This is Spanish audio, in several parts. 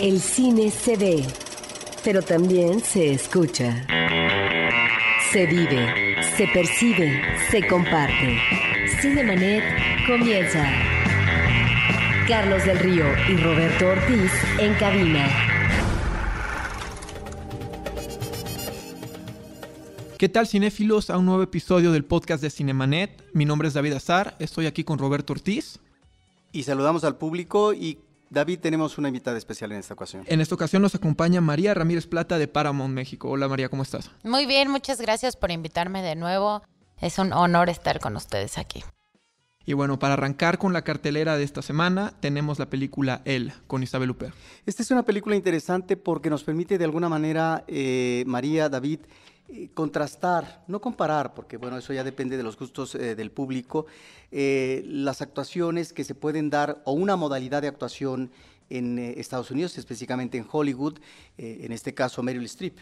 El cine se ve, pero también se escucha. Se vive, se percibe, se comparte. Cinemanet comienza. Carlos del Río y Roberto Ortiz en cabina. ¿Qué tal cinéfilos? A un nuevo episodio del podcast de Cinemanet. Mi nombre es David Azar, estoy aquí con Roberto Ortiz. Y saludamos al público y David, tenemos una invitada especial en esta ocasión. En esta ocasión nos acompaña María Ramírez Plata de Paramount México. Hola María, ¿cómo estás? Muy bien, muchas gracias por invitarme de nuevo. Es un honor estar con ustedes aquí. Y bueno, para arrancar con la cartelera de esta semana, tenemos la película El, con Isabel Huppert. Esta es una película interesante porque nos permite de alguna manera, eh, María, David, contrastar, no comparar, porque bueno, eso ya depende de los gustos eh, del público, eh, las actuaciones que se pueden dar o una modalidad de actuación en Estados Unidos, específicamente en Hollywood, en este caso Meryl Streep,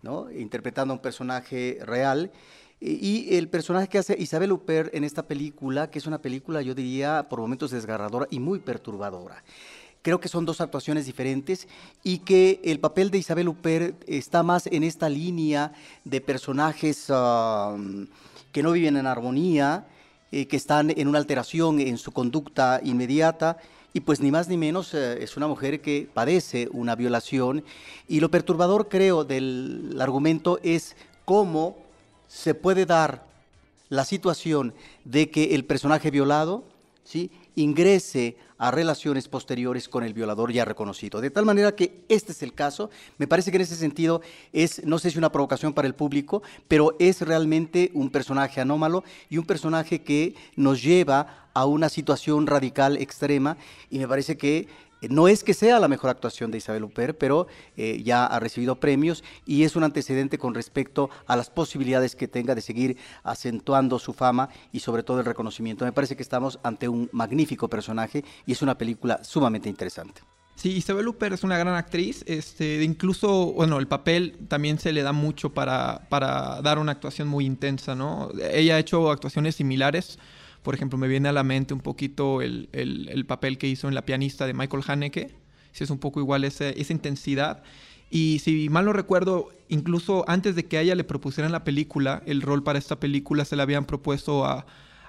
¿no? interpretando a un personaje real. Y el personaje que hace Isabel Huppert en esta película, que es una película, yo diría, por momentos desgarradora y muy perturbadora. Creo que son dos actuaciones diferentes y que el papel de Isabel Huppert está más en esta línea de personajes um, que no viven en armonía, eh, que están en una alteración en su conducta inmediata. Y pues ni más ni menos eh, es una mujer que padece una violación. Y lo perturbador, creo, del argumento es cómo se puede dar la situación de que el personaje violado ¿sí? Ingrese a relaciones posteriores con el violador ya reconocido. De tal manera que este es el caso. Me parece que en ese sentido es, no sé si una provocación para el público, pero es realmente un personaje anómalo y un personaje que nos lleva a una situación radical extrema y me parece que no es que sea la mejor actuación de Isabel Huppert, pero eh, ya ha recibido premios y es un antecedente con respecto a las posibilidades que tenga de seguir acentuando su fama y sobre todo el reconocimiento. Me parece que estamos ante un magnífico personaje y es una película sumamente interesante. Sí, Isabel Huppert es una gran actriz, este, incluso, bueno, el papel también se le da mucho para, para dar una actuación muy intensa, ¿no? Ella ha hecho actuaciones similares, por ejemplo, me viene a la mente un poquito el, papel que hizo en La pianista de Michael Haneke. Si es un poco igual esa intensidad. Y si mal no recuerdo, incluso antes de que a ella le propusieran la película, el rol para esta película se le habían propuesto a,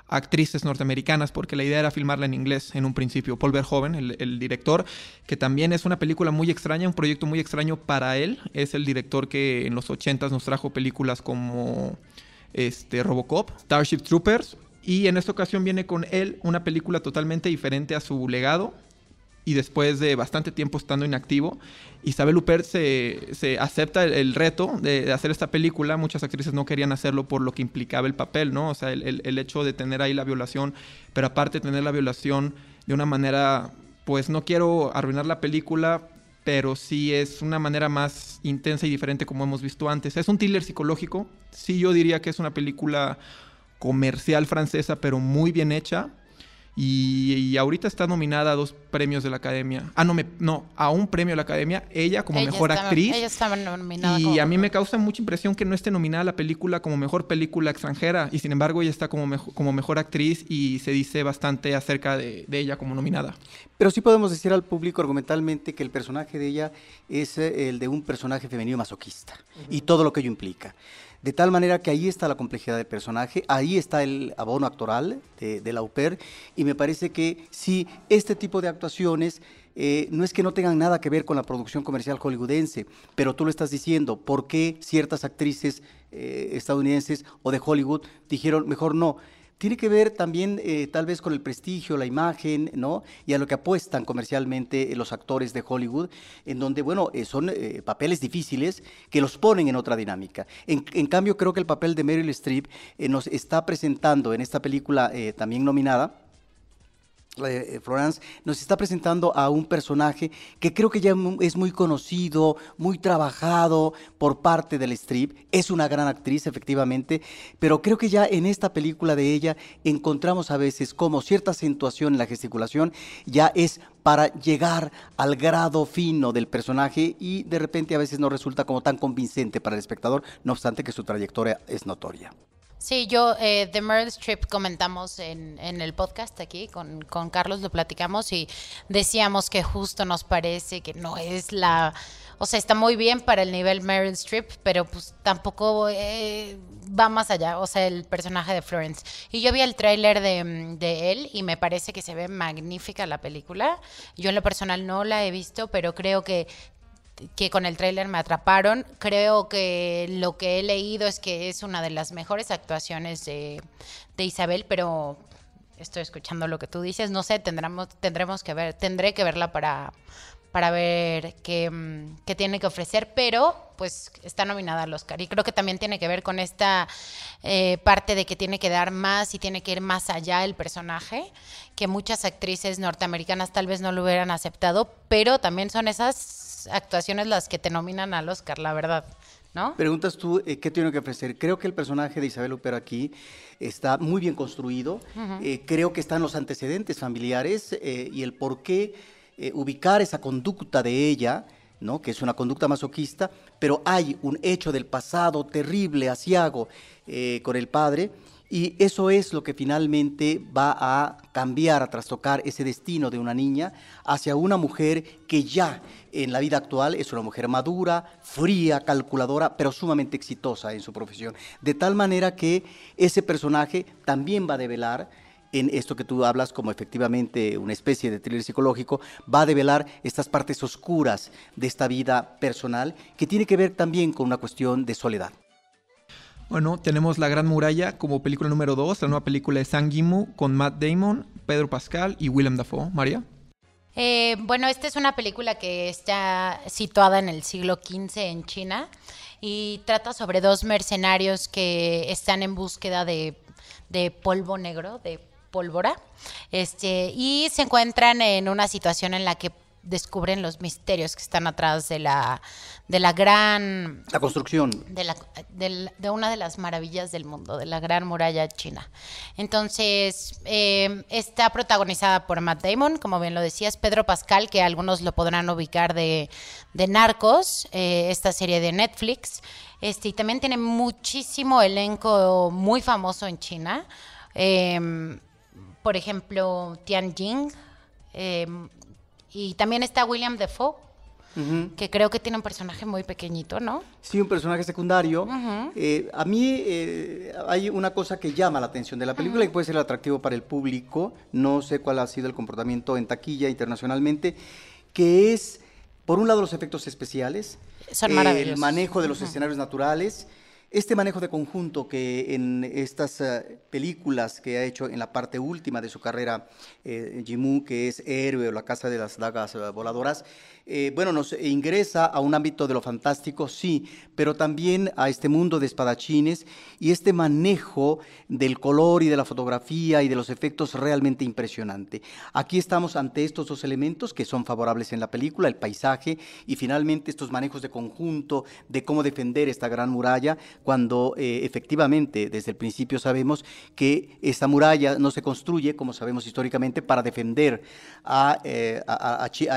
actrices norteamericanas, porque la idea era filmarla en inglés en un principio. Paul Verhoeven, el, el, director, que también es una película muy extraña, un proyecto muy extraño para él. Es el director que en los 80 nos trajo películas como este, Robocop, Starship Troopers, y en esta ocasión viene con él una película totalmente diferente a su legado. Y después de bastante tiempo estando inactivo, Isabel Huppert se, se acepta el, reto de, hacer esta película. Muchas actrices no querían hacerlo por lo que implicaba el papel, ¿no? O sea, el, el hecho de tener ahí la violación, pero aparte tener la violación de una manera, pues no quiero arruinar la película, pero sí es una manera más intensa y diferente como hemos visto antes. Es un thriller psicológico. Sí, yo diría que es una película comercial francesa, pero muy bien hecha. Y, ahorita está nominada a dos premios de la Academia. Ah, no, me, no, a un premio de la Academia. Ella como mejor actriz. Ella estaba nominada. Y a mí me causa mucha impresión que no esté nominada la película como mejor película extranjera. Y sin embargo, ella está como, como mejor actriz y se dice bastante acerca de, ella como nominada. Pero sí podemos decir al público argumentalmente que el personaje de ella es eh, el de un personaje femenino masoquista y todo lo que ello implica. De tal manera que ahí está la complejidad del personaje, ahí está el abono actoral de, la UPER, y me parece que si este tipo de actuaciones eh, no es que no tengan nada que ver con la producción comercial hollywoodense, pero tú lo estás diciendo, ¿por qué ciertas actrices eh, estadounidenses o de Hollywood dijeron, mejor no? Tiene que ver también eh, tal vez con el prestigio, la imagen, ¿no? Y a lo que apuestan comercialmente eh, los actores de Hollywood, en donde, bueno, eh, son papeles difíciles que los ponen en otra dinámica. En, en, cambio, creo que el papel de Meryl Streep nos está presentando en esta película también nominada, eh, Florence nos está presentando a un personaje que creo que ya es muy conocido, muy trabajado por parte del strip. Es una gran actriz, efectivamente, pero creo que ya en esta película de ella encontramos a veces como cierta acentuación en la gesticulación ya es para llegar al grado fino del personaje y de repente a veces no resulta como tan convincente para el espectador, no obstante que su trayectoria es notoria. Sí, yo eh, de Meryl Streep comentamos en, en el podcast aquí con, con Carlos, lo platicamos y decíamos que justo nos parece que no es la... O sea, está muy bien para el nivel Meryl Streep, pero pues tampoco eh, va más allá, o sea, el personaje de Florence. Y yo vi el tráiler de, de él y me parece que se ve magnífica la película. Yo en lo personal no la he visto, pero creo que que con el tráiler me atraparon. Creo que lo que he leído es que es una de las mejores actuaciones de, de Isabel, pero estoy escuchando lo que tú dices. No sé, tendremos, tendremos que ver, tendré que verla para, para ver qué, mm, qué, tiene que ofrecer, pero pues está nominada al Oscar. Y creo que también tiene que ver con esta eh, parte de que tiene que dar más y tiene que ir más allá el personaje, que muchas actrices norteamericanas tal vez no lo hubieran aceptado, pero también son esas actuaciones las que te nominan al Oscar, la verdad. ¿No? Preguntas tú, eh, ¿qué tiene que ofrecer? Creo que el personaje de Isabel Huppert aquí está muy bien construido. eh, creo que están los antecedentes familiares eh, y el por qué ubicar esa conducta de ella, ¿no? que es una conducta masoquista, pero hay un hecho del pasado terrible, asiago, con el padre, y eso es lo que finalmente va a cambiar, a trastocar ese destino de una niña hacia una mujer que ya en la vida actual es una mujer madura, fría, calculadora, pero sumamente exitosa en su profesión. De tal manera que ese personaje también va a develar en esto que tú hablas como efectivamente una especie de thriller psicológico, va a develar estas partes oscuras de esta vida personal que tiene que ver también con una cuestión de soledad. Bueno, tenemos La Gran Muralla como película número 2, la nueva película de Sang Yimou con Matt Damon, Pedro Pascal y Willem Dafoe. María. Eh, bueno, esta es una película que está situada en el siglo XV en China y trata sobre dos mercenarios que están en búsqueda de, de polvo negro, de pólvora, este, y se encuentran en una situación en la que descubren los misterios que están atrás de la, de la gran... La construcción. De, la, de, de, una de las maravillas del mundo, de la gran muralla china. Entonces, eh, está protagonizada por Matt Damon, como bien lo decías, Pedro Pascal, que algunos lo podrán ubicar de, de Narcos, eh, esta serie de Netflix. Este, y también tiene muchísimo elenco muy famoso en China. Eh, por ejemplo, Tian Jing, eh, y también está William Defoe, uh -huh. que creo que tiene un personaje muy pequeñito, ¿no? Sí, un personaje secundario. Uh -huh. eh, a mí eh, hay una cosa que llama la atención de la película uh -huh. y puede ser atractivo para el público. No sé cuál ha sido el comportamiento en taquilla internacionalmente, que es, por un lado, los efectos especiales, Son maravillosos. el manejo de los escenarios naturales. Este manejo de conjunto que en estas uh, películas que ha hecho en la parte última de su carrera, eh, que es Héroe o La Casa de las Dagas uh, Voladoras, eh, bueno, nos ingresa a un ámbito de lo fantástico, sí, pero también a este mundo de espadachines y este manejo del color y de la fotografía y de los efectos realmente impresionante. Aquí estamos ante estos dos elementos que son favorables en la película, el paisaje y finalmente estos manejos de conjunto de cómo defender esta gran muralla cuando eh, efectivamente desde el principio sabemos que esta muralla no se construye, como sabemos históricamente, para defender a, eh,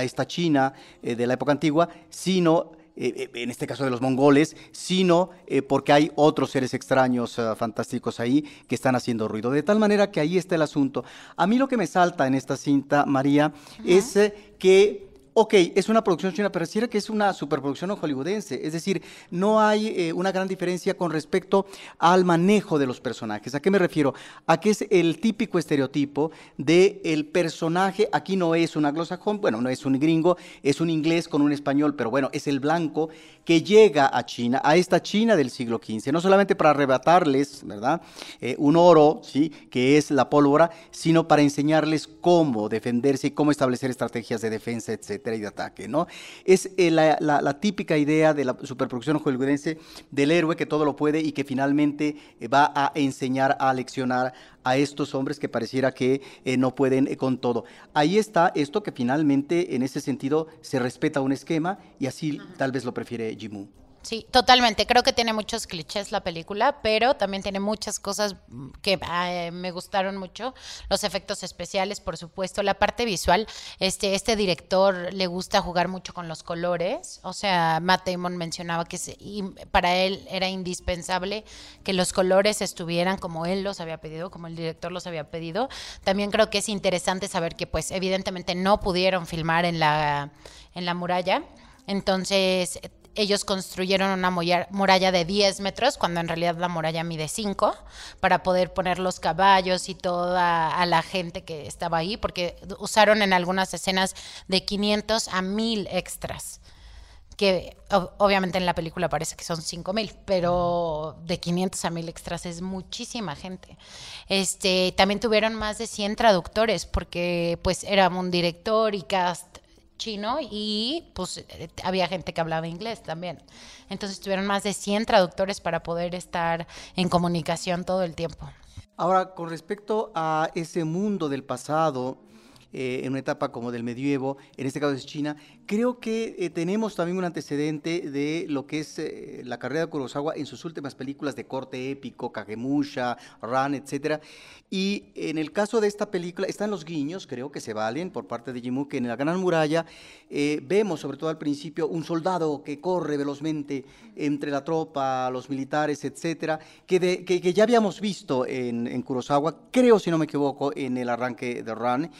esta China eh, de la época antigua, sino eh, en este caso de los mongoles, sino eh, porque hay otros seres extraños fantásticos ahí que están haciendo ruido. De tal manera que ahí está el asunto. A mí lo que me salta en esta cinta, María, es eh, que ok, es una producción china, pero pareciera que es una superproducción hollywoodense. Es decir, no hay eh, una gran diferencia con respecto al manejo de los personajes. ¿A qué me refiero? A que es el típico estereotipo del el personaje, aquí no es un anglosajón, bueno, no es un gringo, es un inglés con un español, pero bueno, es el blanco que llega a China, a esta China del siglo XV, no solamente para arrebatarles, ¿verdad?, eh, un oro, ¿sí?, que es la pólvora, sino para enseñarles cómo defenderse y cómo establecer estrategias de defensa, etcétera y de ataque, ¿no? Es eh, la, típica idea de la superproducción hollywoodense del héroe que todo lo puede y que finalmente va a enseñar, a leccionar a estos hombres que pareciera que eh, no pueden eh, con todo. Ahí está esto que finalmente en ese sentido se respeta un esquema y así Ajá. tal vez lo prefiere Jimu. Sí, totalmente. Creo que tiene muchos clichés la película, pero también tiene muchas cosas que eh, me gustaron mucho. Los efectos especiales, por supuesto, la parte visual. Este, este director le gusta jugar mucho con los colores. O sea, Matt Damon mencionaba que para él era indispensable que los colores estuvieran como él los había pedido, como el director los había pedido. También creo que es interesante saber que, pues, evidentemente no pudieron filmar en la, en la muralla. Entonces, ellos construyeron una muralla de 10 metros, cuando en realidad la muralla mide 5, para poder poner los caballos y toda a la gente que estaba ahí, porque usaron en algunas escenas de 500 a 1000 extras que obviamente en la película parece que son 5000, pero de 500 a 1000 extras es muchísima gente. Este, también tuvieron más de 100 traductores porque pues era un director y cast chino y pues eh, había gente que hablaba inglés también. Entonces tuvieron más de 100 traductores para poder estar en comunicación todo el tiempo. Ahora, con respecto a ese mundo del pasado, eh, en una etapa como del medievo, en este caso es China, creo que eh, tenemos también un antecedente de lo que es eh, la carrera de Kurosawa en sus últimas películas de corte épico, Kagemusha, Ran, etc. Y en el caso de esta película están los guiños, creo que se valen por parte de Jimu, que en la Gran Muralla vemos, sobre todo al principio, un soldado que corre velozmente entre la tropa, los militares, etc., que, que, ya habíamos visto en, en Kurosawa, creo, si no me equivoco, en el arranque de Ran.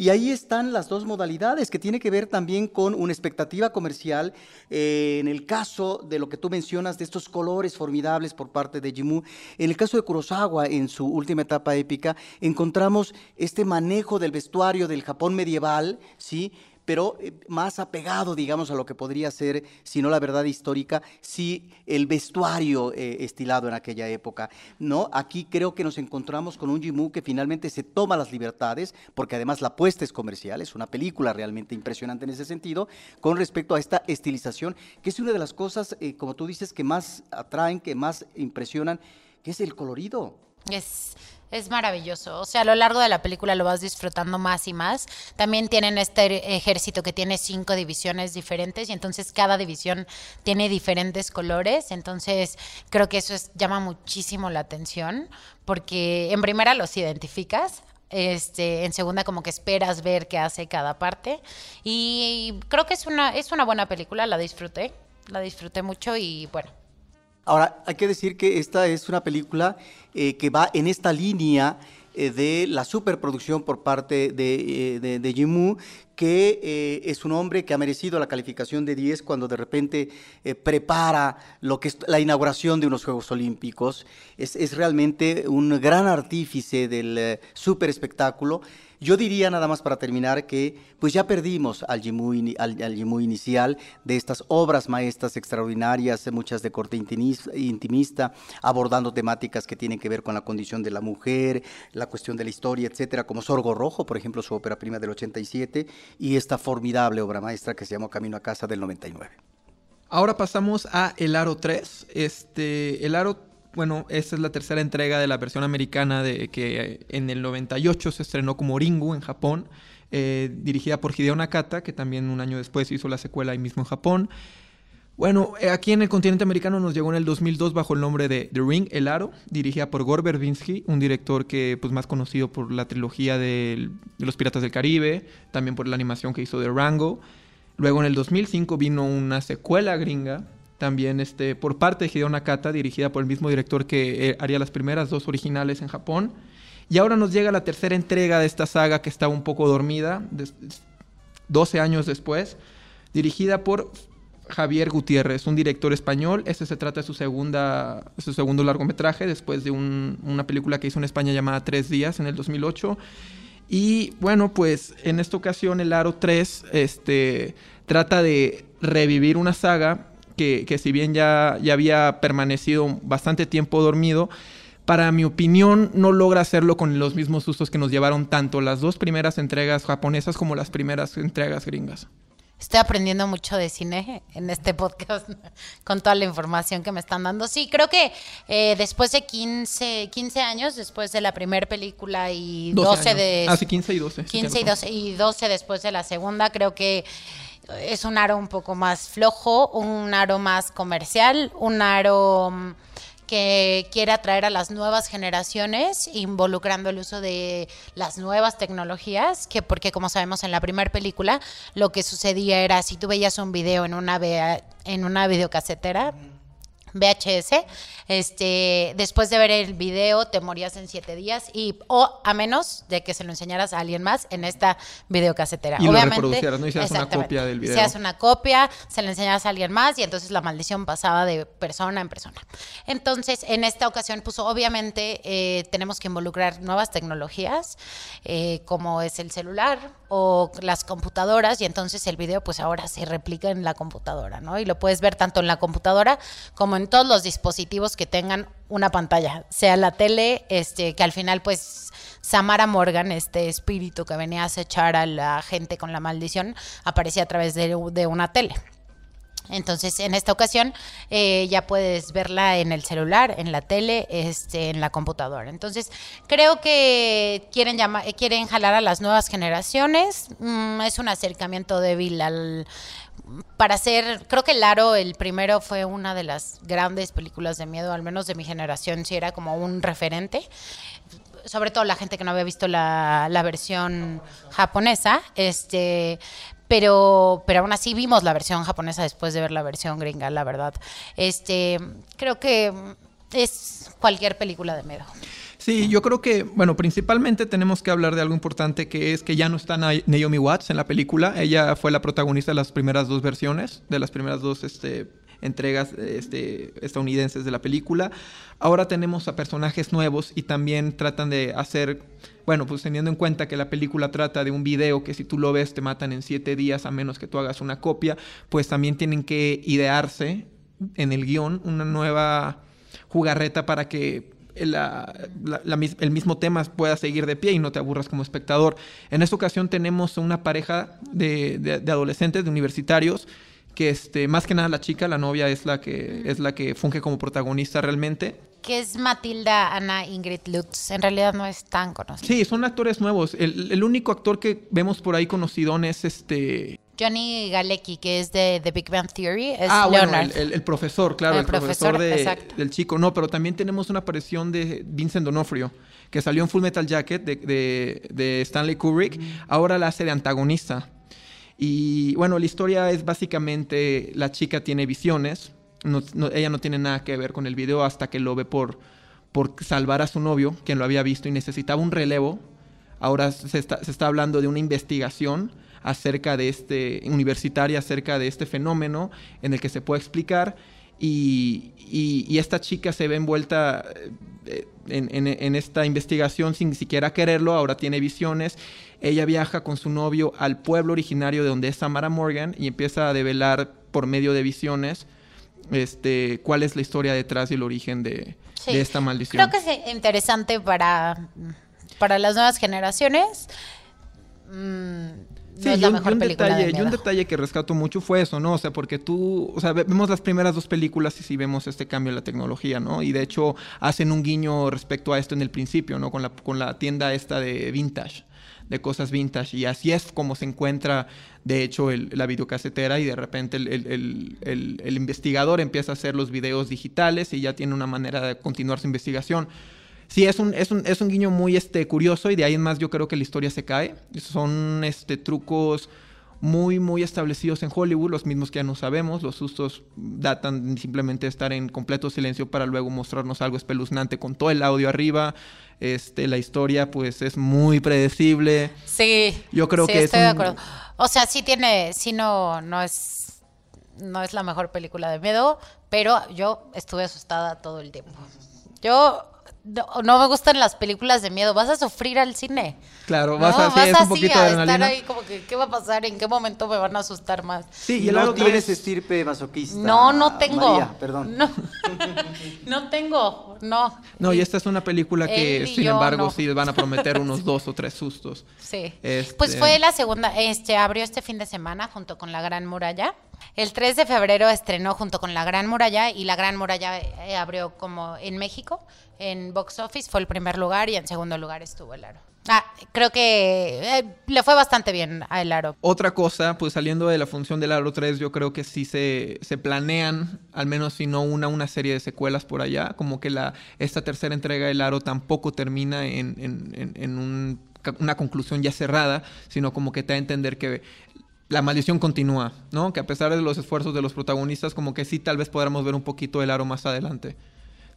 Y ahí están las dos modalidades, que tiene que ver también con una expectativa comercial. Eh, en el caso de lo que tú mencionas, de estos colores formidables por parte de Jimu, en el caso de Kurosawa, en su última etapa épica, encontramos este manejo del vestuario del Japón medieval, ¿sí? Pero eh, más apegado, digamos, a lo que podría ser, si no la verdad histórica, si el vestuario eh, estilado en aquella época. ¿no? Aquí creo que nos encontramos con un Jimu que finalmente se toma las libertades, porque además la apuesta es comercial, es una película realmente impresionante en ese sentido, con respecto a esta estilización, que es una de las cosas, eh, como tú dices, que más atraen, que más impresionan, que es el colorido. Es es maravilloso. O sea, a lo largo de la película lo vas disfrutando más y más. También tienen este ejército que tiene cinco divisiones diferentes y entonces cada división tiene diferentes colores. Entonces creo que eso llama muchísimo la atención porque en primera los identificas. Este, en segunda como que esperas ver qué hace cada parte y creo que es una es una buena película, la disfruté, la disfruté mucho y bueno, Ahora, hay que decir que esta es una película eh, que va en esta línea eh, de la superproducción por parte de, eh, de, que es un hombre que ha merecido la calificación de 10 cuando de repente prepara lo que es la inauguración de unos Juegos Olímpicos. Es, realmente un gran artífice del super espectáculo. Yo diría nada más para terminar que pues ya perdimos al Jimu, al, inicial de estas obras maestras extraordinarias, muchas de corte intimista, abordando temáticas que tienen que ver con la condición de la mujer, la cuestión de la historia, etcétera, como Sorgo Rojo, por ejemplo, su ópera prima del 87, y esta formidable obra maestra que se llamó Camino a Casa del 99. Ahora pasamos a El Aro 3. Este, el Aro bueno, esta es la tercera entrega de la versión americana de que en el 98 se estrenó como Ringu en Japón, eh, dirigida por Hideo Nakata, que también un año después hizo la secuela ahí mismo en Japón. Bueno, eh, aquí en el continente americano nos llegó en el 2002 bajo el nombre de The Ring, El Aro, dirigida por Gore Verbinski, un director que pues más conocido por la trilogía de, de Los Piratas del Caribe, también por la animación que hizo de Rango. Luego en el 2005 vino una secuela gringa también este, por parte de Hideo Nakata, dirigida por el mismo director que eh, haría las primeras dos originales en Japón. Y ahora nos llega la tercera entrega de esta saga que estaba un poco dormida, 12 años después, dirigida por Javier Gutiérrez, un director español. Este se trata de su, segunda, su segundo largometraje, después de una película que hizo en España llamada Tres Días en el 2008. Y bueno, pues en esta ocasión el Aro 3 este, trata de revivir una saga que, si bien ya, ya había permanecido bastante tiempo dormido, para mi opinión, no logra hacerlo con los mismos sustos que nos llevaron tanto las dos primeras entregas japonesas como las primeras entregas gringas. Estoy aprendiendo mucho de cine en este podcast con toda la información que me están dando. Sí, creo que eh, después de 15, 15 años, después de la primera película y 12, de... Ah, sí, 15 y 12. 15 y 12, y 12 después de la segunda, creo que es un aro un poco más flojo, un aro más comercial, un aro mm, que quiere atraer a las nuevas generaciones, involucrando el uso de las nuevas tecnologías, que porque como sabemos en la primera película, lo que sucedía era si tú veías un video en una, en una videocasetera, VHS, este, después de ver el video te morías en siete días y o a menos de que se lo enseñaras a alguien más en esta videocasetera. Y Obviamente, lo reproducieras, ¿no? Hicieras una copia del video. Hicieras una copia, se lo enseñaras a alguien más y entonces la maldición pasaba de persona en persona. Entonces, en esta ocasión, pues obviamente eh, tenemos que involucrar nuevas tecnologías, eh, como es el celular o las computadoras y entonces el video pues ahora se replica en la computadora, ¿no? Y lo puedes ver tanto en la computadora como en todos los dispositivos que tengan una pantalla, sea la tele, este, que al final pues Samara Morgan, este espíritu que venía a acechar a la gente con la maldición, aparecía a través de, una tele. Entonces, en esta ocasión eh, ya puedes verla en el celular, en la tele, este, en la computadora. Entonces, creo que quieren quieren jalar a las nuevas generaciones. Mm, es un acercamiento débil al para ser, creo que El Aro, el primero, fue una de las grandes películas de miedo, al menos de mi generación, sí era como un referente. Sobre todo la gente que no había visto la, la versión japonesa, este, pero, pero aún así vimos la versión japonesa después de ver la versión gringa, la verdad. Este, creo que es cualquier película de miedo. Sí, yo creo que, bueno, principalmente tenemos que hablar de algo importante que es que ya no está Naomi Watts en la película. Ella fue la protagonista de las primeras dos versiones, de las primeras dos este, entregas este, estadounidenses de la película. Ahora tenemos a personajes nuevos y también tratan de hacer, bueno, pues teniendo en cuenta que la película trata de un video que si tú lo ves te matan en siete días a menos que tú hagas una copia, pues también tienen que idearse en el guion una nueva jugarreta para que el mismo tema pueda seguir de pie y no te aburras como espectador. En esta ocasión tenemos una pareja de, adolescentes, de universitarios, que este, más que nada la chica, la novia, es la que, es la que funge como protagonista realmente. Que es Matilda Ana Ingrid Lutz. En realidad no es tan conocida. Sí, son actores nuevos. El, el único actor que vemos por ahí conocido es este. Johnny Galecki, que es de The Big Bang Theory, es ah, Bueno, el, profesor, claro, el, profesor, del chico. No, pero también tenemos una aparición de Vincent Donofrio, que salió en Full Metal Jacket de, Stanley Kubrick. Ahora la hace de antagonista. Y bueno, la historia es básicamente la chica tiene visiones. ella no tiene nada que ver con el video hasta que lo ve por, por salvar a su novio, quien lo había visto y necesitaba un relevo. Ahora se está, se está hablando de una investigación acerca de este, universitaria acerca de este fenómeno en el que se puede explicar y, esta chica se ve envuelta eh, en, esta investigación sin siquiera quererlo, ahora tiene visiones, ella viaja con su novio al pueblo originario de donde es Samara Morgan y empieza a develar por medio de visiones este, cuál es la historia detrás y el origen de, esta maldición. Creo que es interesante para, para las nuevas generaciones. Mm, Sí, y, un, detalle, y un detalle que rescato mucho fue eso, ¿no? O sea, porque tú, o sea, vemos las primeras dos películas y sí vemos este cambio en la tecnología, ¿no? Y de hecho hacen un guiño respecto a esto en el principio, ¿no? Con la, con la tienda esta de vintage, de cosas vintage. Y así es como se encuentra, de hecho, la videocasetera y de repente el investigador empieza a hacer los videos digitales y ya tiene una manera de continuar su investigación sí, es un, es un, es un guiño muy este, curioso y de ahí en más yo creo que la historia se cae. Son este, trucos muy, muy establecidos en Hollywood, los mismos que ya no sabemos. Los sustos datan simplemente de estar en completo silencio para luego mostrarnos algo espeluznante con todo el audio arriba. Este, la historia, pues, es muy predecible. Sí. Yo creo que estoy de acuerdo. O sea, sí tiene, sí no, no es, no es la mejor película de miedo, pero yo estuve asustada todo el tiempo. Yo no, me gustan las películas de miedo, vas a sufrir al cine. Claro, vas, a, vas un poquito a estar ahí como que, ¿qué va a pasar? ¿En qué momento me van a asustar más? Sí, y, no tienes estirpe masoquista. No, no tengo. perdón. No, no tengo, no. No, y esta es una película que, sin embargo, sí van a prometer unos dos o tres sustos. Sí. Este pues fue la segunda, este, abrió este fin de semana junto con La Gran Muralla. El 3 de febrero estrenó junto con La Gran Muralla y La Gran Muralla eh, abrió como en México, en box office fue el primer lugar y en segundo lugar estuvo El Aro. Ah, creo que eh, le fue bastante bien a El Aro. Otra cosa, pues saliendo de la función del Aro 3, yo creo que sí se, se planean, al menos si no una, una serie de secuelas por allá, como que la, esta tercera entrega del Aro tampoco termina en, en- en- en un- una conclusión ya cerrada, sino como que te da a entender que la maldición continúa, ¿no? Que a pesar de los esfuerzos de los protagonistas, como que sí tal vez podamos ver un poquito el Aro más adelante,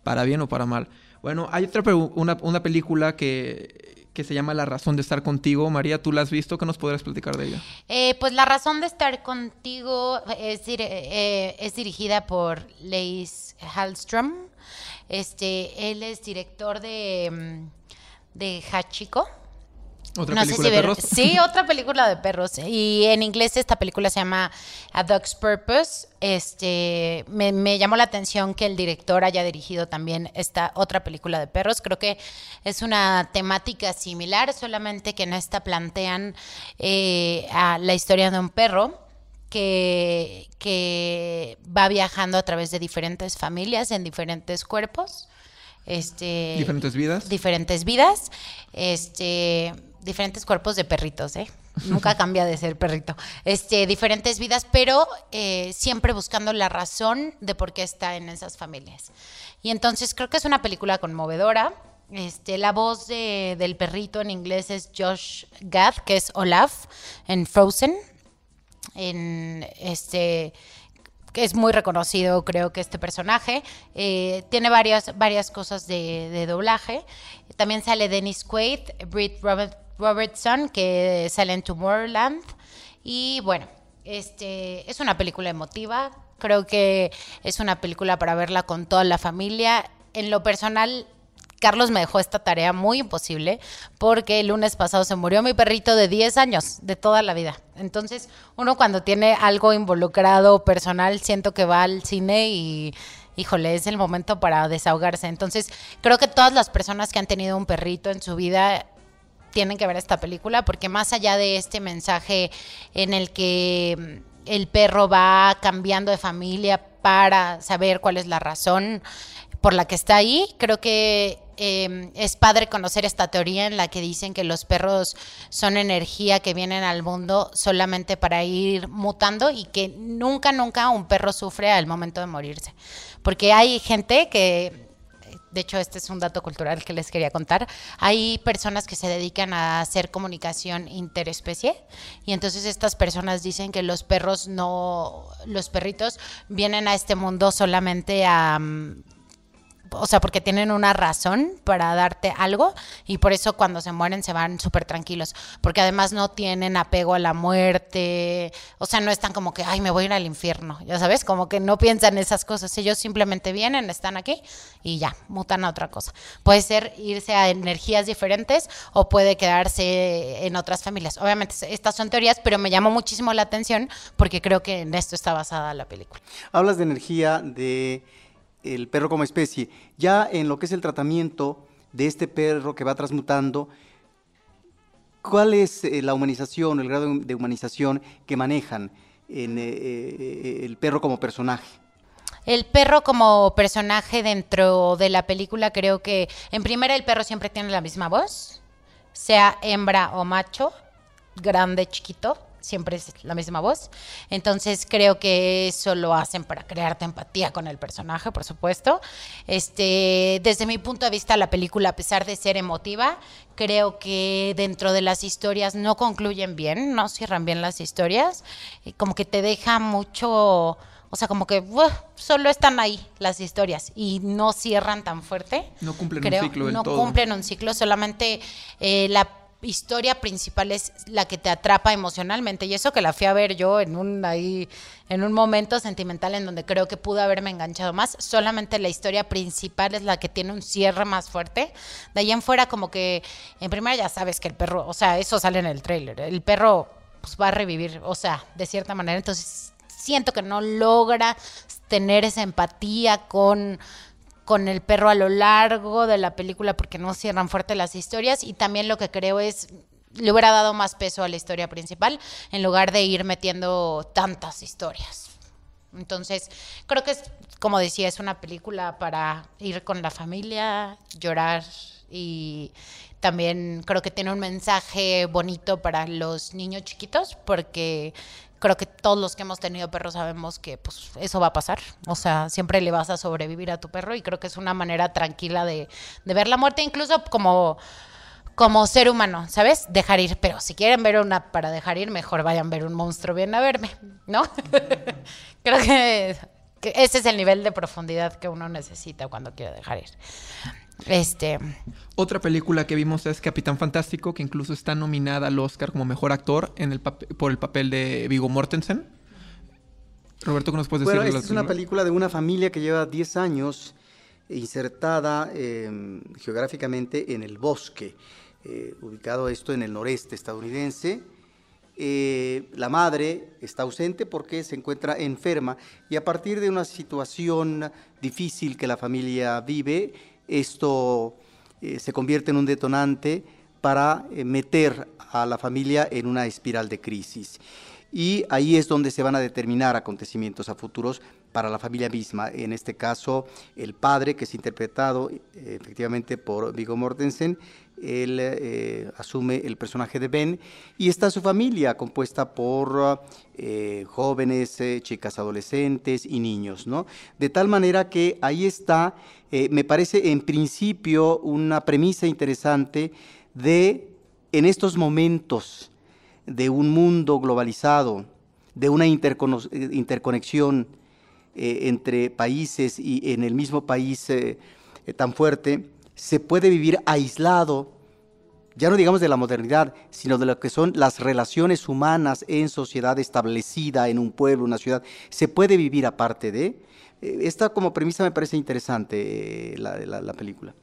para bien o para mal. Bueno, hay otra una, una película que, que se llama La razón de estar contigo. María, ¿tú la has visto? ¿Qué nos podrías platicar de ella? Eh, pues la razón de estar contigo es, dir- eh, es dirigida por Leis Hallström. Este, él es director de, mm, de Hachiko. ¿Otra No sé película si de ver- perros? Sí, otra película de perros. Y en inglés esta película se llama A Dog's Purpose. Este, me, me llamó la atención que el director haya dirigido también esta otra película de perros. Creo que es una temática similar, solamente que en esta plantean eh, a la historia de un perro que, que va viajando a través de diferentes familias en diferentes cuerpos. Este, Diferentes vidas. diferentes vidas, este, diferentes cuerpos de perritos, ¿eh? Nunca cambia de ser perrito. Este, diferentes vidas, pero eh, siempre buscando la razón de por qué está en esas familias. Y entonces creo que es una película conmovedora. Este, la voz de- del perrito en inglés es Josh Gad, que es Olaf en Frozen. En este que es muy reconocido, creo que este personaje. Eh, tiene varias, varias cosas de, doblaje. También sale Dennis Quaid, Britt Robert- Robertson, que sale en Tomorrowland. Y bueno, este es una película emotiva. Creo que es una película para verla con toda la familia. En lo personal, Carlos me dejó esta tarea muy imposible porque el lunes pasado se murió mi perrito de 10 años, de toda la vida. Entonces, uno cuando tiene algo involucrado personal, siento que va al cine y, híjole, es el momento para desahogarse. Entonces, creo que todas las personas que han tenido un perrito en su vida tienen que ver esta película porque más allá de este mensaje en el que mm, el perro va cambiando de familia para saber cuál es la razón por la que está ahí, creo que eh, es padre conocer esta teoría en la que dicen que los perros son energía que vienen al mundo solamente para ir mutando y que nunca, nunca un perro sufre al momento de morirse. Porque hay gente que de hecho, este es un dato cultural que les quería contar. Hay personas que se dedican a hacer comunicación interespecie y entonces estas personas dicen que los perros no, los perritos vienen a este mundo solamente a... mm, o sea, porque tienen una razón para darte algo y por eso cuando se mueren se van súper tranquilos, porque además no tienen apego a la muerte, o sea, no están como que, ay, me voy a ir al infierno, ya sabes, como que no piensan esas cosas, ellos simplemente vienen, están aquí y ya, mutan a otra cosa. Puede ser irse a energías diferentes o puede quedarse en otras familias. Obviamente estas son teorías, pero me llamó muchísimo la atención porque creo que en esto está basada la película. Hablas de energía de el perro como especie. Ya en lo que es el tratamiento de este perro que va transmutando, ¿cuál es eh, la humanización, el grado de humanización que manejan en eh, eh, el perro como personaje? El perro como personaje dentro de la película creo que en primera el perro siempre tiene la misma voz, sea hembra o macho, grande, chiquito, siempre es la misma voz. Entonces creo que eso lo hacen para crearte empatía con el personaje, por supuesto. Este, desde mi punto de vista la película a pesar de ser emotiva, creo que dentro de las historias no concluyen bien, no cierran bien las historias, y como que te deja mucho o sea, como que solo están ahí las historias y no cierran tan fuerte. No cumplen un ciclo del no todo. cumplen un ciclo, solamente eh, la historia principal es la que te atrapa emocionalmente. Y eso que la fui a ver yo en un ahí en un momento sentimental en donde creo que pude haberme enganchado más. Solamente la historia principal es la que tiene un cierre más fuerte. De ahí en fuera como que en primera ya sabes que el perro o sea eso sale en el tráiler. El perro pues va a revivir o sea de cierta manera. Entonces siento que no logra tener esa empatía con, con el perro a lo largo de la película porque no cierran fuerte las historias y también lo que creo es le hubiera dado más peso a la historia principal en lugar de ir metiendo tantas historias. Entonces, creo que es, como decía, es una película para ir con la familia, llorar y también creo que tiene un mensaje bonito para los niños chiquitos porque creo que todos los que hemos tenido perros sabemos que pues eso va a pasar. O sea, siempre le vas a sobrevivir a tu perro y creo que es una manera tranquila de, de ver la muerte, incluso como como ser humano, ¿sabes? Dejar ir. Pero si quieren ver una para dejar ir, mejor vayan a ver un monstruo, bien a verme, ¿no? Creo que, ese es el nivel de profundidad que uno necesita cuando quiere dejar ir. Este. Otra película que vimos es Capitán Fantástico, que incluso está nominada al Oscar como mejor actor en el por el papel de Vigo Mortensen. Roberto, ¿qué nos puedes decir? Bueno, esta es una película de una familia que lleva 10 años insertada em, geográficamente en el bosque, eh, ubicado esto en el noreste estadounidense. Eh, la madre está ausente porque se encuentra enferma y a partir de una situación difícil que la familia vive, esto eh, se convierte en un detonante para meter a la familia en una espiral de crisis. Y ahí es donde se van a determinar acontecimientos a futuros para la familia misma. En este caso, el padre, que es interpretado eh, efectivamente por Vigo Mortensen, él eh, asume el personaje de Ben y está su familia compuesta por eh, jóvenes, chicas adolescentes y niños, ¿no? De tal manera que ahí está, me parece en principio una premisa interesante de, en estos momentos de un mundo globalizado, de una interconexión eh, entre países y en el mismo país eh, eh, tan fuerte, se puede vivir aislado, ya no digamos de la modernidad, sino de lo que son las relaciones humanas en sociedad establecida, en un pueblo, una ciudad, se puede vivir aparte de. Esta como premisa me parece interesante la película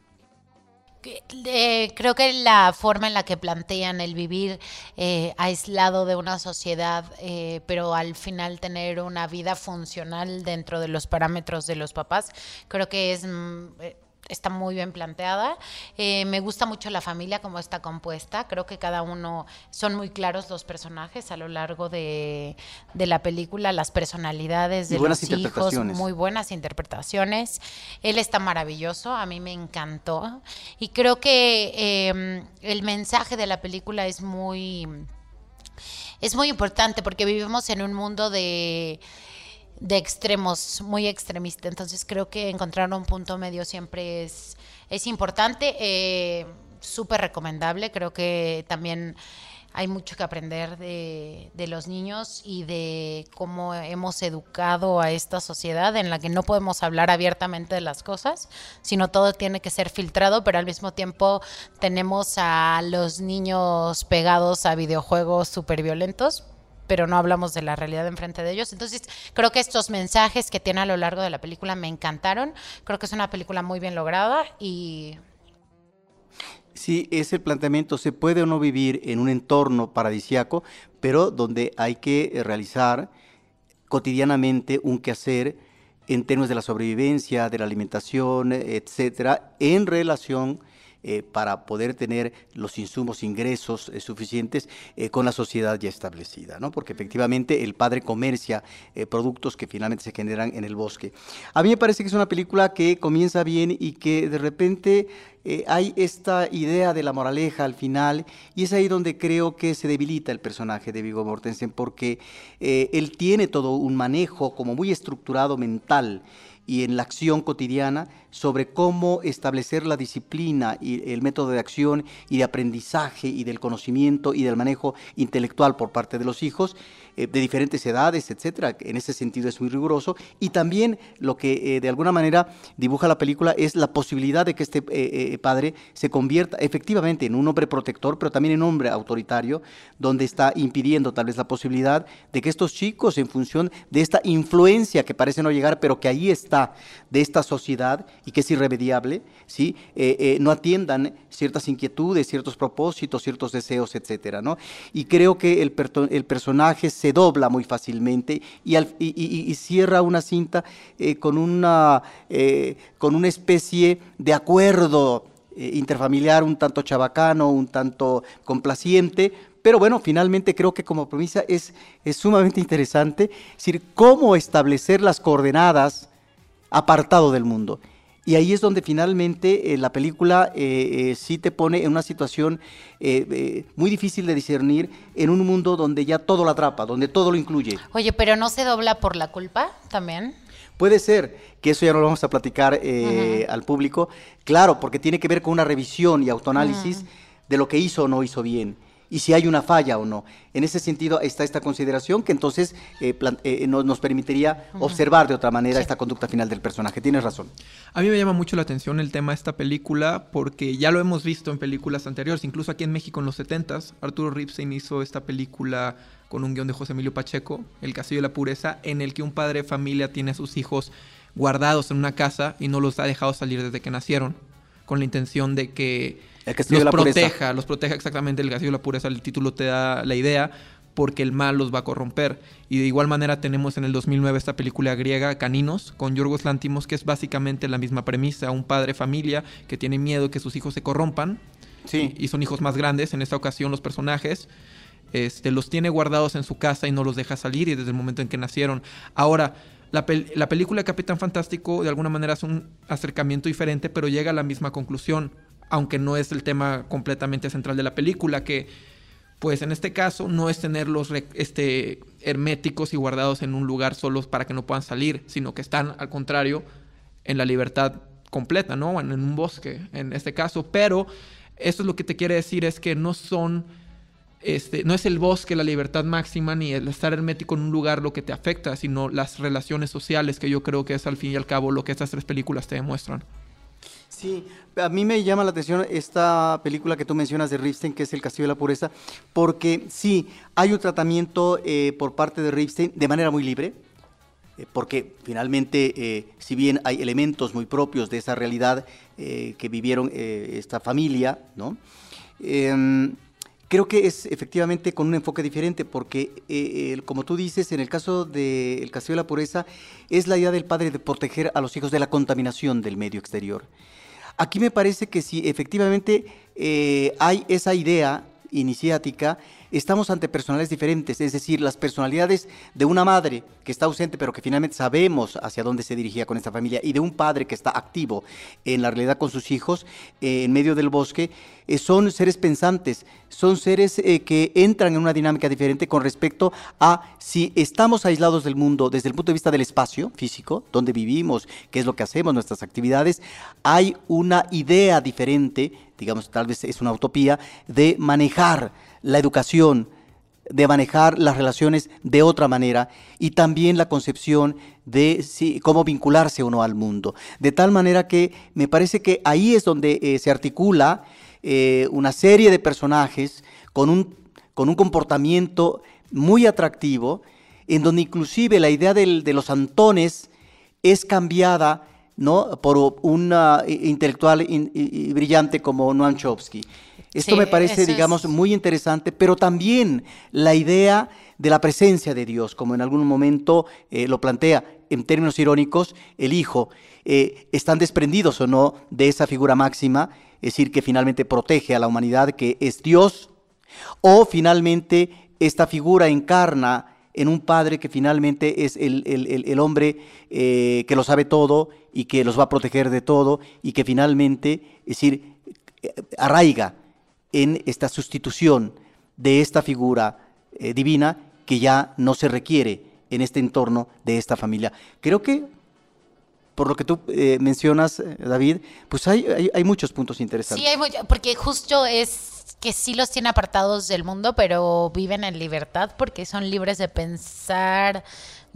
creo que la forma en la que plantean el vivir eh, aislado de una sociedad, eh, pero al final tener una vida funcional dentro de los parámetros de los papás, creo que es mm, eh, está muy bien planteada. Eh, me gusta mucho la familia como está compuesta. Creo que cada uno son muy claros los personajes a lo largo de, la película, las personalidades de los hijos, muy buenas interpretaciones. Él está maravilloso, a mí me encantó. Y creo que em, el mensaje de la película es muy es muy importante porque vivimos en un mundo de de extremos, muy extremista. Entonces creo que encontrar un punto medio siempre es, es importante, eh, súper recomendable. Creo que también hay mucho que aprender de, de, los niños y de cómo hemos educado a esta sociedad en la que no podemos hablar abiertamente de las cosas, sino todo tiene que ser filtrado, pero al mismo tiempo tenemos a los niños pegados a videojuegos súper violentos pero no hablamos de la realidad enfrente de ellos. Entonces, creo que estos mensajes que tiene a lo largo de la película me encantaron. Creo que es una película muy bien lograda y... Sí, es el planteamiento, se puede o no vivir en un entorno paradisiaco, pero donde hay que realizar cotidianamente un quehacer en términos de la sobrevivencia, de la alimentación, etcétera, en relación eh, para poder tener los insumos, ingresos eh, suficientes eh, con la sociedad ya establecida, ¿no? porque efectivamente el padre comercia productos que finalmente se generan en el bosque. A mí me parece que es una película que comienza bien y que de repente hay esta idea de la moraleja al final, y es ahí donde creo que se debilita el personaje de Vigo Mortensen, porque él tiene todo un manejo como muy estructurado mental y en la acción cotidiana sobre cómo establecer la disciplina y el método de acción y de aprendizaje y del conocimiento y del manejo intelectual por parte de los hijos eh, de diferentes edades, etcétera. En ese sentido es muy riguroso. Y también lo que eh, de alguna manera dibuja la película es la posibilidad de que este eh, padre se convierta efectivamente en un hombre protector, pero también en hombre autoritario, donde está impidiendo tal vez la posibilidad de que estos chicos, en función de esta influencia que parece no llegar, pero que ahí está, de esta sociedad y que es irremediable, ¿sí? no atiendan ciertas inquietudes, ciertos propósitos, ciertos deseos, etcétera, ¿no? Y creo que el, el personaje se dobla muy fácilmente y, cierra una cinta eh, con, una, eh, con una especie de acuerdo eh, interfamiliar un tanto chabacano, un tanto complaciente, pero bueno, finalmente creo que como premisa es, es sumamente interesante, es decir, cómo establecer las coordenadas apartado del mundo. Y ahí es donde finalmente eh, la película eh, eh, sí te pone en una situación muy difícil de discernir en un mundo donde ya todo lo atrapa, donde todo lo incluye. Oye, pero ¿no se dobla por la culpa también? Puede ser, que eso ya no lo vamos a platicar al público. Claro, porque tiene que ver con una revisión y autoanálisis de lo que hizo o no hizo bien y si hay una falla o no. En ese sentido está esta consideración que entonces eh, eh, nos permitiría observar de otra manera esta conducta final del personaje. Tienes razón. A mí me llama mucho la atención el tema de esta película porque ya lo hemos visto en películas anteriores, incluso aquí en México en los 70s, Arturo Ripstein hizo esta película con un guion de José Emilio Pacheco, El Castillo de la Pureza, en el que un padre de familia tiene a sus hijos guardados en una casa y no los ha dejado salir desde que nacieron, con la intención de que los proteja, los proteja exactamente el castillo de la pureza, el título te da la idea, porque el mal los va a corromper. Y de igual manera tenemos en el 2009 esta película griega, Caninos, con Yorgos Lantimos, que es básicamente la misma premisa, un padre familia que tiene miedo que sus hijos se corrompan, sí. y son hijos más grandes, en esta ocasión los personajes, este, los tiene guardados en su casa y no los deja salir, y desde el momento en que nacieron. Ahora, la, la película Capitán Fantástico de alguna manera es un acercamiento diferente, pero llega a la misma conclusión aunque no es el tema completamente central de la película, que pues en este caso no es tenerlos este, herméticos y guardados en un lugar solos para que no puedan salir, sino que están al contrario en la libertad completa, ¿no? En, un bosque, en este caso, pero eso es lo que te quiere decir es que no son este, no es el bosque la libertad máxima ni el estar hermético en un lugar lo que te afecta, sino las relaciones sociales que yo creo que es al fin y al cabo lo que estas tres películas te demuestran. Sí, a mí me llama la atención esta película que tú mencionas de Ripstein, que es El Castillo de la Pureza, porque sí, hay un tratamiento eh, por parte de Ripstein de manera muy libre, eh, porque finalmente, eh, si bien hay elementos muy propios de esa realidad que vivieron esta familia, ¿no? Em, creo que es efectivamente con un enfoque diferente, porque como tú dices, en el caso del Castillo de la Pureza, es la idea del padre de proteger a los hijos de la contaminación del medio exterior. Aquí me parece que si efectivamente eh, hay esa idea iniciática, estamos ante personalidades diferentes, es decir, las personalidades de una madre que está ausente pero que finalmente sabemos hacia dónde se dirigía con esta familia y de un padre que está activo en la realidad con sus hijos eh, en medio del bosque, eh, son seres pensantes, son seres eh, que entran en una dinámica diferente con respecto a si estamos aislados del mundo desde el punto de vista del espacio físico, donde vivimos, qué es lo que hacemos, nuestras actividades, hay una idea diferente, digamos, tal vez es una utopía, de manejar la educación, de manejar las relaciones de otra manera y también la concepción de cómo vincularse uno al mundo. De tal manera que me parece que ahí es donde eh, se articula eh, una serie de personajes con un, con un comportamiento muy atractivo, en donde inclusive la idea de los Antones es cambiada ¿no? por un intelectual y brillante como Noam Chomsky. Esto me parece, digamos, muy interesante, pero también la idea de la presencia de Dios, como en algún momento eh, lo plantea en términos irónicos el Hijo, eh, están desprendidos o no de esa figura máxima, es decir, que finalmente protege a la humanidad, que es Dios, o finalmente esta figura encarna en un padre que finalmente es el, hombre eh, que lo sabe todo y que los va a proteger de todo y que finalmente, es decir, arraiga en esta sustitución de esta figura eh, divina que ya no se requiere en este entorno de esta familia. Creo que, por lo que tú eh, mencionas, eh, David, pues hay, hay, muchos puntos interesantes. Sí, porque justo es que sí los tiene apartados del mundo, pero viven en libertad porque son libres de pensar,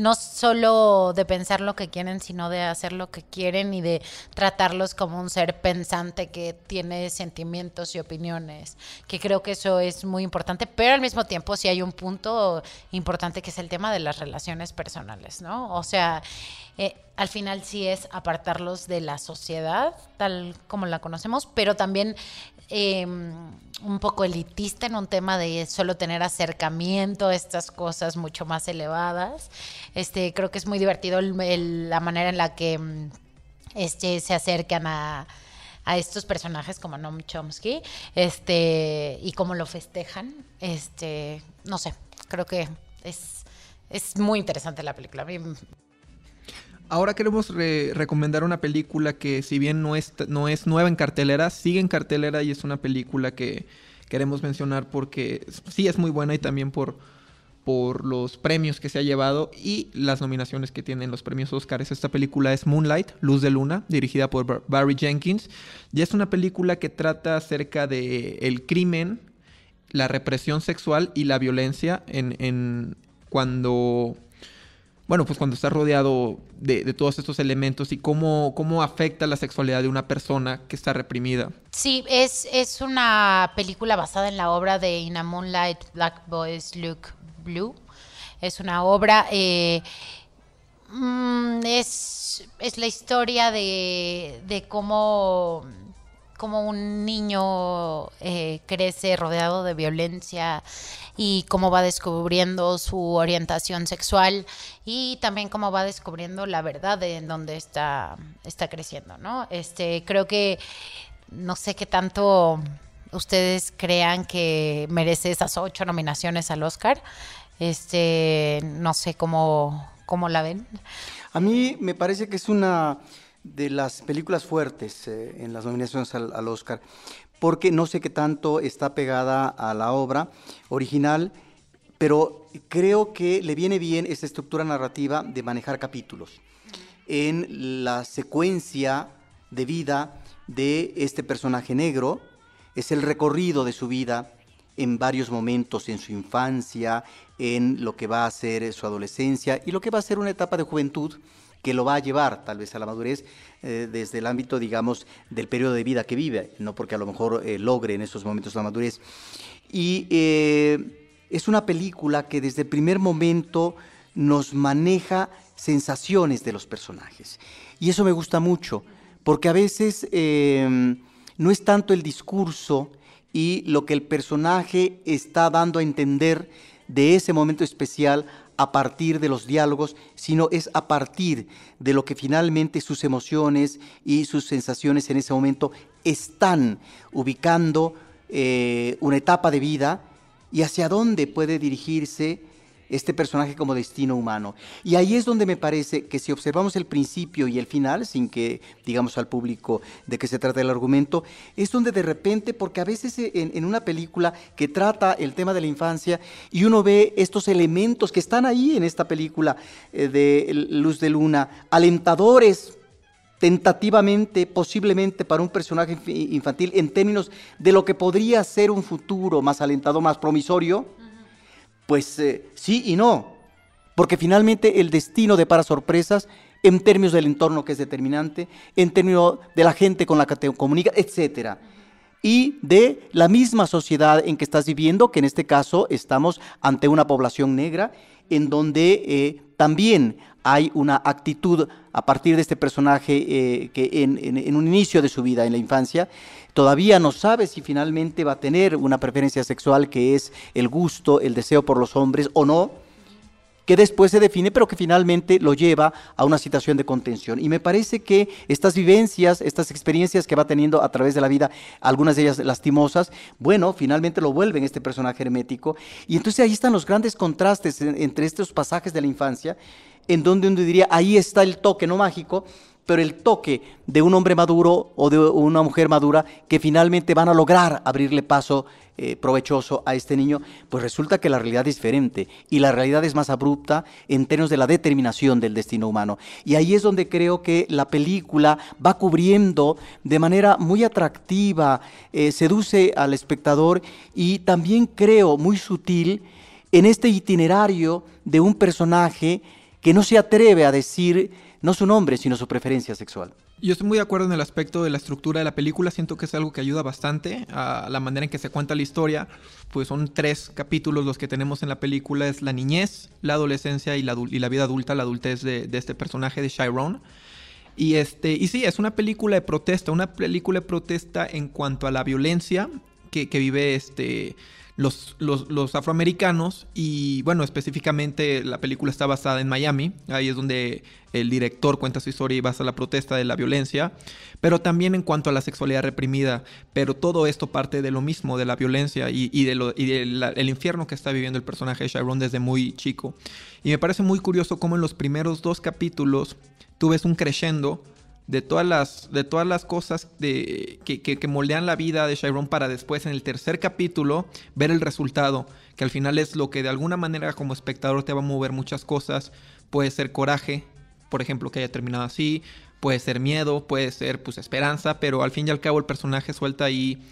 no solo de pensar lo que quieren, sino de hacer lo que quieren y de tratarlos como un ser pensante que tiene sentimientos y opiniones, que creo que eso es muy importante, pero al mismo tiempo sí hay un punto importante que es el tema de las relaciones personales, ¿no? O sea, eh, al final sí es apartarlos de la sociedad tal como la conocemos, pero también eh, un poco elitista en un tema de solo tener acercamiento a estas cosas mucho más elevadas. Este, creo que es muy divertido la manera en la que mm, este, se acercan a, a estos personajes como Noam Chomsky, este, y cómo lo festejan, este, no sé, creo que es, es muy interesante la película. Ahora queremos recomendar una película que si bien no es, no es nueva en cartelera, sigue en cartelera y es una película que queremos mencionar porque sí es muy buena y también por, por los premios que se ha llevado y las nominaciones que tienen los premios Oscars. Esta película es Moonlight, Luz de Luna, dirigida por Barry Jenkins. Y es una película que trata acerca de el crimen, la represión sexual y la violencia en, en cuando bueno, pues cuando está rodeado de, todos estos elementos y cómo, cómo afecta la sexualidad de una persona que está reprimida. Sí, es, es una película basada en la obra de In a Moonlight, Black Boys Look Blue. Es una obra, eh, mm, es, es, la historia de, de cómo cómo un niño eh, crece rodeado de violencia y cómo va descubriendo su orientación sexual y también cómo va descubriendo la verdad de en dónde está, está creciendo, ¿no? Este, creo que no sé qué tanto ustedes crean que merece esas ocho nominaciones al Oscar. Este, no sé cómo, cómo la ven. A mí me parece que es una de las películas fuertes eh, en las nominaciones al, Oscar, porque no sé qué tanto está pegada a la obra original, pero creo que le viene bien esta estructura narrativa de manejar capítulos en la secuencia de vida de este personaje negro, es el recorrido de su vida en varios momentos, en su infancia, en lo que va a ser su adolescencia y lo que va a ser una etapa de juventud que lo va a llevar tal vez a la madurez eh, desde el ámbito, digamos, del periodo de vida que vive, no porque a lo mejor eh, logre en esos momentos la madurez. Y eh, es una película que desde el primer momento nos maneja sensaciones de los personajes. Y eso me gusta mucho, porque a veces no es tanto el discurso y lo que el personaje está dando a entender de ese momento especial a partir de los diálogos, sino es a partir de lo que finalmente sus emociones y sus sensaciones en ese momento están ubicando eh, una etapa de vida y hacia dónde puede dirigirse este personaje como destino humano. Y ahí es donde me parece que si observamos el principio y el final, sin que digamos al público de qué se trata el argumento, es donde de repente, porque a veces en, una película que trata el tema de la infancia y uno ve estos elementos que están ahí en esta película eh, de Luz de Luna, alentadores tentativamente, posiblemente para un personaje infantil en términos de lo que podría ser un futuro más alentado, más promisorio, pues eh, sí y no, porque finalmente el destino depara sorpresas en términos del entorno que es determinante, en términos de la gente con la que te comunica, etcétera. Y de la misma sociedad en que estás viviendo, que en este caso estamos ante una población negra, en donde eh, también hay una actitud a partir de este personaje eh, que en, un inicio de su vida, en la infancia, todavía no sabe si finalmente va a tener una preferencia sexual que es el gusto, el deseo por los hombres o no, que después se define, pero que finalmente lo lleva a una situación de contención. Y me parece que estas vivencias, estas experiencias que va teniendo a través de la vida, algunas de ellas lastimosas, bueno, finalmente lo vuelven este personaje hermético. Y entonces ahí están los grandes contrastes entre estos pasajes de la infancia, en donde uno diría, ahí está el toque no mágico, pero el toque de un hombre maduro o de una mujer madura que finalmente van a lograr abrirle paso eh, provechoso a este niño, pues resulta que la realidad es diferente y la realidad es más abrupta en términos de la determinación del destino humano. Y ahí es donde creo que la película va cubriendo de manera muy atractiva, eh, seduce al espectador y también creo muy sutil en este itinerario de un personaje que no se atreve a decir no su nombre, sino su preferencia sexual. Yo estoy muy de acuerdo en el aspecto de la estructura de la película, siento que es algo que ayuda bastante a la manera en que se cuenta la historia, pues son tres capítulos los que tenemos en la película, es la niñez, la adolescencia y la, vida adulta, la adultez de, este personaje de Chiron. Y, este, y sí, es una película de protesta, una película de protesta en cuanto a la violencia que vive este, los, los, afroamericanos y bueno, específicamente la película está basada en Miami, ahí es donde el director cuenta su historia y basa la protesta de la violencia, pero también en cuanto a la sexualidad reprimida, pero todo esto parte de lo mismo, de la violencia y, y de lo, y el infierno que está viviendo el personaje de Chiron desde muy chico. Y me parece muy curioso cómo en los primeros dos capítulos tú ves un crescendo de todas las, de todas las cosas de, que, moldean la vida de Chiron para después en el tercer capítulo ver el resultado, que al final es lo que de alguna manera como espectador te va a mover muchas cosas. Puede ser coraje, por ejemplo, que haya terminado así, puede ser miedo, puede ser pues esperanza, pero al fin y al cabo el personaje suelta ahí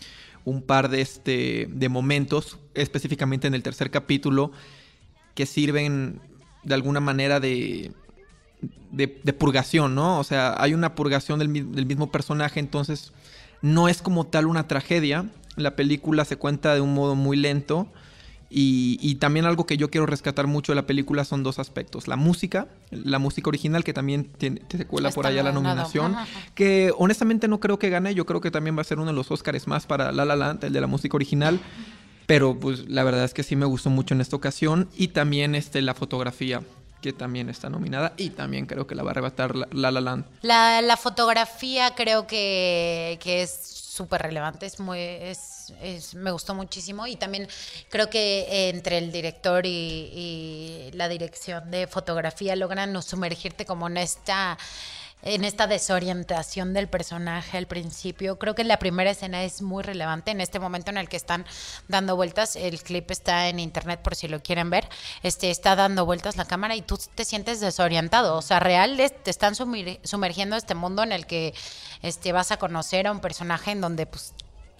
un par de, este, de momentos, específicamente en el tercer capítulo, que sirven de alguna manera de, de, purgación, ¿no? O sea, hay una purgación del, mismo personaje, entonces no es como tal una tragedia. La película se cuenta de un modo muy lento. Y, también algo que yo quiero rescatar mucho de la película son dos aspectos. La música, la música original, que también te, te cuela por allá la nominación. Que honestamente no creo que gane. Yo creo que también va a ser uno de los Oscars más para La La Land, el de la música original. Pero pues la verdad es que sí me gustó mucho en esta ocasión. Y también este, la fotografía que también está nominada y también creo que la va a arrebatar La La, Land. La, fotografía creo que, es súper relevante, es muy, es, me gustó muchísimo y también creo que entre el director y, y la dirección de fotografía logran sumergirte como en esta en esta desorientación del personaje al principio. Creo que la primera escena es muy relevante en este momento en el que están dando vueltas. El clip está en internet por si lo quieren ver. Este está dando vueltas la cámara y tú te sientes desorientado. O sea, real te están sumergiendo este mundo en el que este vas a conocer a un personaje en donde pues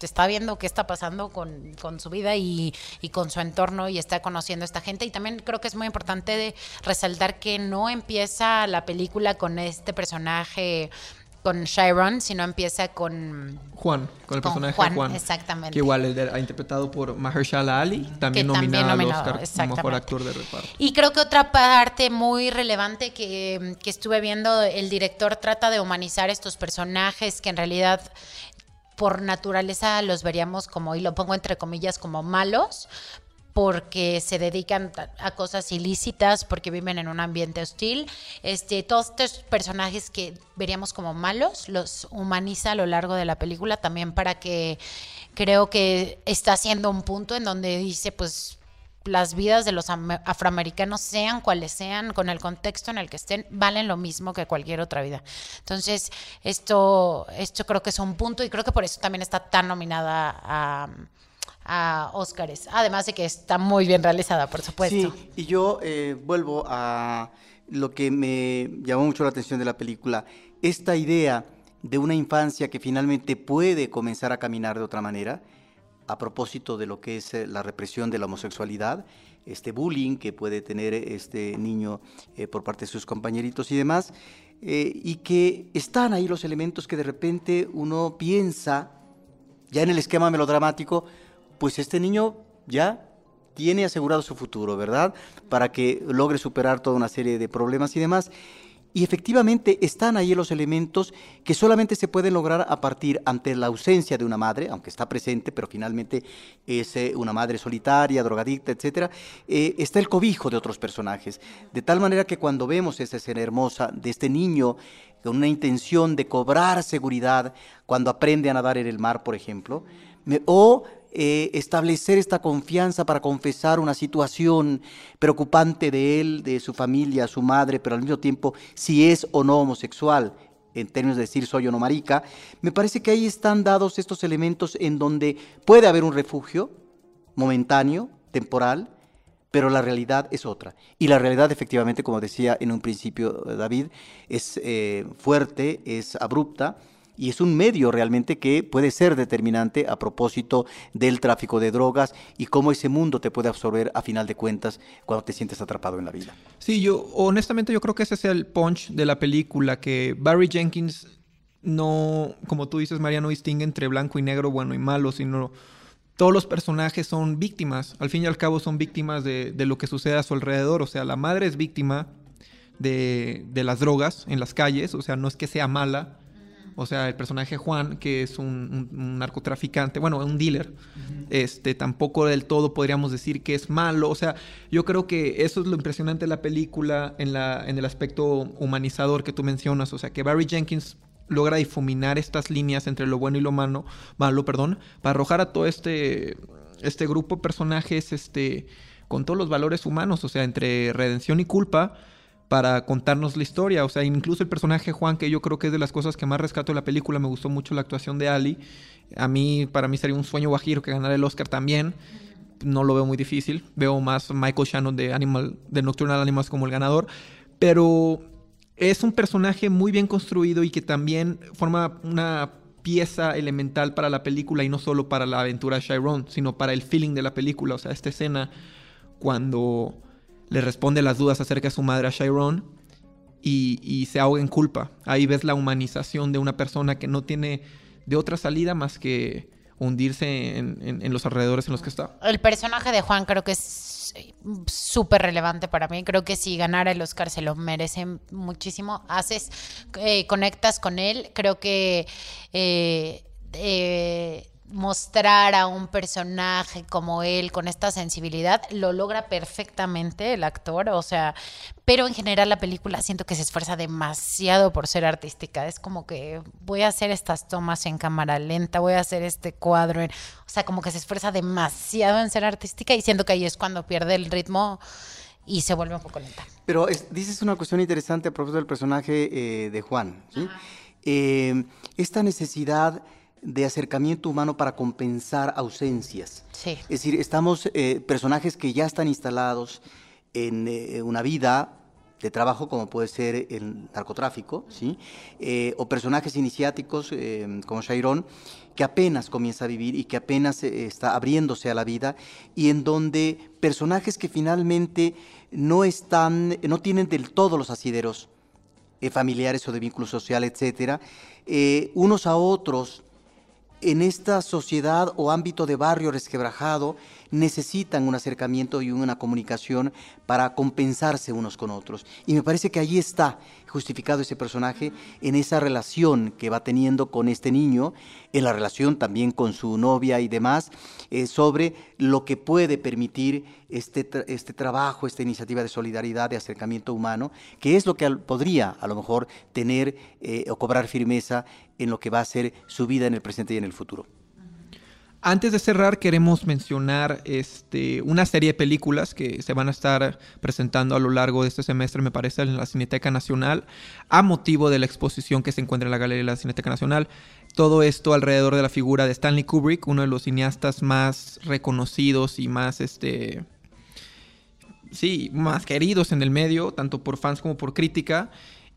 está viendo qué está pasando con, su vida y, con su entorno y está conociendo a esta gente. Y también creo que es muy importante de resaltar que no empieza la película con este personaje con Chiron, sino empieza con Juan, con el personaje Juan, Juan. Exactamente. Que igual es interpretado por Mahershala Ali, también nominado, al Oscar como mejor actor de reparto. Y creo que otra parte muy relevante que, que estuve viendo, el director trata de humanizar estos personajes que en realidad por naturaleza los veríamos como, y lo pongo entre comillas, como malos, porque se dedican a cosas ilícitas, porque viven en un ambiente hostil. Este, todos estos personajes que veríamos como malos, los humaniza a lo largo de la película también para que creo que está haciendo un punto en donde dice, pues las vidas de los afroamericanos, sean cuales sean, con el contexto en el que estén, valen lo mismo que cualquier otra vida. Entonces, esto, esto creo que es un punto y creo que por eso también está tan nominada a, a Óscares. Además de que está muy bien realizada, por supuesto. Sí, y yo eh, vuelvo a lo que me llamó mucho la atención de la película, esta idea de una infancia que finalmente puede comenzar a caminar de otra manera a propósito de lo que es eh, la represión de la homosexualidad, este bullying que puede tener este niño eh, por parte de sus compañeritos y demás, eh, y que están ahí los elementos que de repente uno piensa, ya en el esquema melodramático, pues este niño ya tiene asegurado su futuro, ¿verdad? Para que logre superar toda una serie de problemas y demás. Y efectivamente están ahí los elementos que solamente se pueden lograr a partir ante la ausencia de una madre, aunque está presente, pero finalmente es eh, una madre solitaria, drogadicta, etc. Eh, está el cobijo de otros personajes. De tal manera que cuando vemos esa escena hermosa de este niño con una intención de cobrar seguridad cuando aprende a nadar en el mar, por ejemplo, o eh, establecer esta confianza para confesar una situación preocupante de él, de su familia, su madre, pero al mismo tiempo si es o no homosexual, en términos de decir soy o no marica, me parece que ahí están dados estos elementos en donde puede haber un refugio momentáneo, temporal, pero la realidad es otra. Y la realidad, efectivamente, como decía en un principio eh, David, es eh, fuerte, es abrupta, y es un medio realmente que puede ser determinante a propósito del tráfico de drogas y cómo ese mundo te puede absorber a final de cuentas cuando te sientes atrapado en la vida. Sí, yo honestamente yo creo que ese es el punch de la película, que Barry Jenkins no, como tú dices, María, no distingue entre blanco y negro, bueno y malo, sino todos los personajes son víctimas, al fin y al cabo son víctimas de, lo que sucede a su alrededor, o sea, la madre es víctima de, de las drogas en las calles, o sea, no es que sea mala, O sea, el personaje Juan, que es un, narcotraficante, bueno, un dealer, este, tampoco del todo podríamos decir que es malo. O sea, yo creo que eso es lo impresionante de la película en, la, en el aspecto humanizador que tú mencionas. O sea, que Barry Jenkins logra difuminar estas líneas entre lo bueno y lo malo, malo perdón, para arrojar a todo este, este grupo de personajes este, con todos los valores humanos, o sea, entre redención y culpa, para contarnos la historia. O sea, incluso el personaje Juan, que yo creo que es de las cosas que más rescato de la película, me gustó mucho la actuación de Ali. A mí, para mí sería un sueño guajiro que ganara el Oscar también. No lo veo muy difícil. Veo más Michael Shannon de Animal, de Nocturnal Animals como el ganador. Pero es un personaje muy bien construido y que también forma una pieza elemental para la película y no solo para la aventura de Chiron, sino para el feeling de la película. O sea, esta escena cuando le responde las dudas acerca de su madre a Chiron y, se ahoga en culpa. Ahí ves la humanización de una persona que no tiene de otra salida más que hundirse en los alrededores en los que está. El personaje de Juan creo que es súper relevante para mí. Creo que si ganara el Oscar se lo merece muchísimo. Haces, eh, conectas con él. Creo que eh, eh, mostrar a un personaje como él con esta sensibilidad lo logra perfectamente el actor, o sea, pero en general la película siento que se esfuerza demasiado por ser artística, es como que voy a hacer estas tomas en cámara lenta, voy a hacer este cuadro, o sea, como que se esfuerza demasiado en ser artística y siento que ahí es cuando pierde el ritmo y se vuelve un poco lenta. Pero dices una cuestión interesante a propósito del personaje eh, de Juan, ¿sí? Eh, esta necesidad de acercamiento humano para compensar ausencias. Sí. Es decir, estamos eh, personajes que ya están instalados en eh, una vida de trabajo como puede ser el narcotráfico, ¿sí? Eh, o personajes iniciáticos como Shairón, que apenas comienza a vivir y que apenas está abriéndose a la vida y en donde personajes que finalmente no están, no tienen del todo los asideros familiares o de vínculo social, etcétera, unos a otros en esta sociedad o ámbito de barrio resquebrajado necesitan un acercamiento y una comunicación para compensarse unos con otros. Y me parece que allí está justificado ese personaje en esa relación que va teniendo con este niño, en la relación también con su novia y demás, eh, sobre lo que puede permitir este, este trabajo, esta iniciativa de solidaridad, de acercamiento humano, que es lo que podría a lo mejor tener eh, o cobrar firmeza en lo que va a ser su vida en el presente y en el futuro. Antes de cerrar, queremos mencionar este, una serie de películas que se van a estar presentando a lo largo de este semestre, me parece, en la Cineteca Nacional, a motivo de la exposición que se encuentra en la Galería de la Cineteca Nacional. Todo esto alrededor de la figura de Stanley Kubrick, uno de los cineastas más reconocidos y más, este, sí, más queridos en el medio, tanto por fans como por crítica.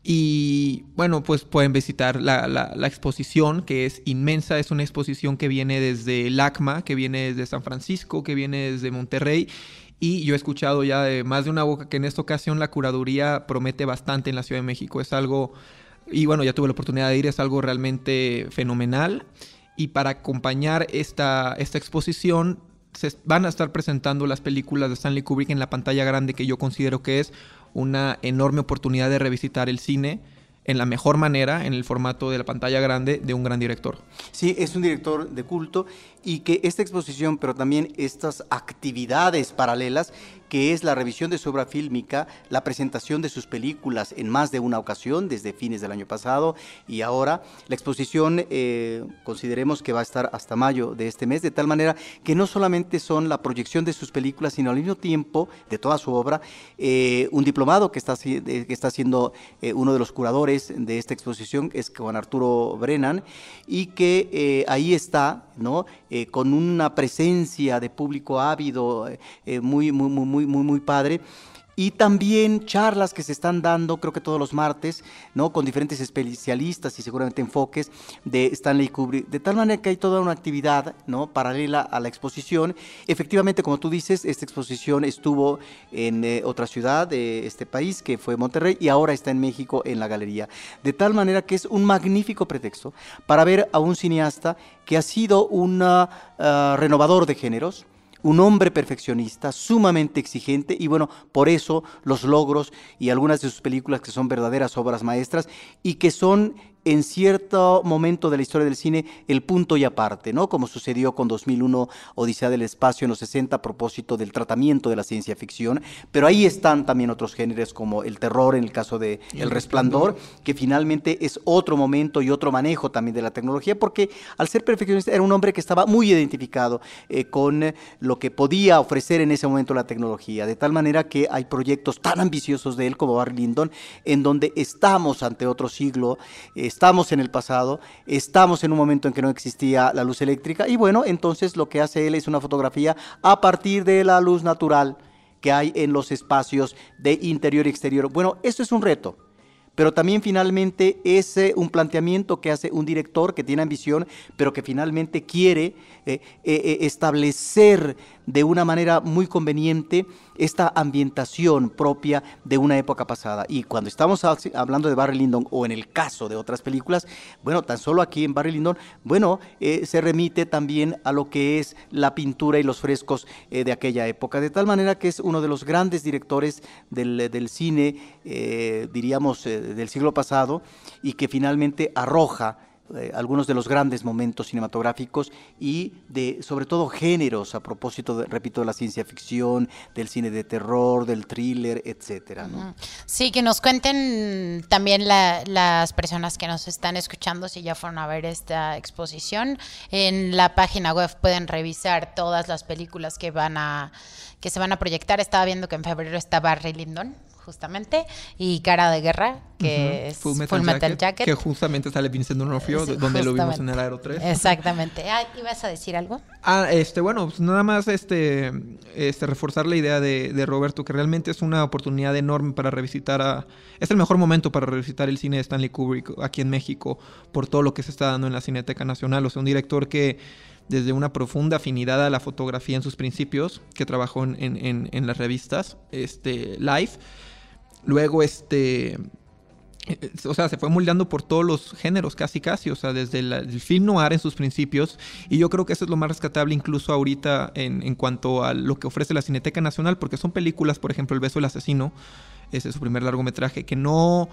Y bueno, pues pueden visitar la, la, exposición que es inmensa, es una exposición que viene desde LACMA, que viene desde San Francisco, que viene desde Monterrey. Y yo he escuchado ya de más de una boca que en esta ocasión la curaduría promete bastante en la Ciudad de México. Es algo, y bueno, ya tuve la oportunidad de ir, es algo realmente fenomenal. Y para acompañar esta, esta exposición se van a estar presentando las películas de Stanley Kubrick en la pantalla grande que yo considero que es una enorme oportunidad de revisitar el cine en la mejor manera, en el formato de la pantalla grande de un gran director. Sí, es un director de culto y que esta exposición, pero también estas actividades paralelas, que es la revisión de su obra fílmica, la presentación de sus películas en más de una ocasión, desde fines del año pasado y ahora, la exposición eh, consideremos que va a estar hasta mayo de este mes, de tal manera que no solamente son la proyección de sus películas, sino al mismo tiempo de toda su obra, eh, un diplomado que está, que está siendo eh, uno de los curadores de esta exposición, es Juan Arturo Brennan, y que ahí está, ¿no? Con una presencia de público ávido eh, muy, muy, muy, muy, muy padre y también charlas que se están dando, creo que todos los martes, ¿no? Con diferentes especialistas y seguramente enfoques de Stanley Kubrick, de tal manera que hay toda una actividad, ¿no? Paralela a la exposición. Efectivamente, como tú dices, esta exposición estuvo en eh, otra ciudad de este país, que fue Monterrey, y ahora está en México en la galería. De tal manera que es un magnífico pretexto para ver a un cineasta que ha sido un ah, renovador de géneros, un hombre perfeccionista, sumamente exigente y bueno, por eso los logros y algunas de sus películas que son verdaderas obras maestras y que son en cierto momento de la historia del cine el punto y aparte, ¿no? Como sucedió con 2001 Odisea del Espacio en los 60 a propósito del tratamiento de la ciencia ficción, pero ahí están también otros géneros como el terror en el caso de El, Resplandor, que finalmente es otro momento y otro manejo también de la tecnología, porque al ser perfeccionista era un hombre que estaba muy identificado eh, con lo que podía ofrecer en ese momento la tecnología, de tal manera que hay proyectos tan ambiciosos de él como Barry Lyndon, en donde estamos ante otro siglo, estamos en el pasado, estamos en un momento en que no existía la luz eléctrica, y bueno, entonces lo que hace él es una fotografía a partir de la luz natural que hay en los espacios de interior y exterior. Bueno, esto es un reto pero también finalmente es eh, un planteamiento que hace un director que tiene ambición, pero que finalmente quiere eh, eh, establecer de una manera muy conveniente esta ambientación propia de una época pasada. Y cuando estamos hablando de Barry Lyndon o en el caso de otras películas, bueno, tan solo aquí en Barry Lyndon, bueno, se remite también a lo que es la pintura y los frescos de aquella época, de tal manera que es uno de los grandes directores del, del cine, diríamos, del siglo pasado y que finalmente arroja eh, algunos de los grandes momentos cinematográficos y de sobre todo géneros a propósito, de, repito, de la ciencia ficción, del cine de terror, del thriller, etcétera. Sí, que nos cuenten también las personas que nos están escuchando si ya fueron a ver esta exposición. En la página web pueden revisar todas las películas que van a que se van a proyectar. Estaba viendo que en febrero está Barry Lyndon justamente, y Cara de Guerra, que es Full Metal, Jacket, Que justamente sale Vincent D'Onofrio, donde lo vimos en el Aero 3. Exactamente. Ah, ¿Ibas a decir algo? Ah, este, bueno, pues nada más este, este reforzar la idea de, de, Roberto, que realmente es una oportunidad enorme para revisitar a... Es el mejor momento para revisitar el cine de Stanley Kubrick aquí en México, por todo lo que se está dando en la Cineteca Nacional. O sea, un director que desde una profunda afinidad a la fotografía en sus principios, que trabajó en, en, en las revistas este, Live, Luego, este. O sea, se fue moldeando por todos los géneros, casi casi. O sea, desde el film noir en sus principios. Y yo creo que eso es lo más rescatable, incluso ahorita, en, en, cuanto a lo que ofrece la Cineteca Nacional, porque son películas, por ejemplo, El beso del asesino, ese es su primer largometraje, que no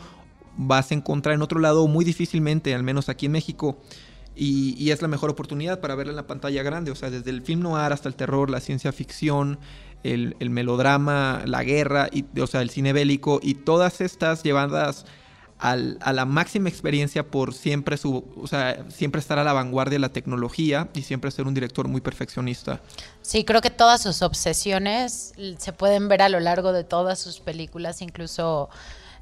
vas a encontrar en otro lado muy difícilmente, al menos aquí en México. Y, y, es la mejor oportunidad para verla en la pantalla grande, o sea, desde el film noir hasta el terror, la ciencia ficción, el, melodrama, la guerra, y, o sea, el cine bélico, y todas estas llevadas a la máxima experiencia por siempre, su, o sea, siempre estar a la vanguardia de la tecnología y siempre ser un director muy perfeccionista. Sí, creo que todas sus obsesiones se pueden ver a lo largo de todas sus películas, incluso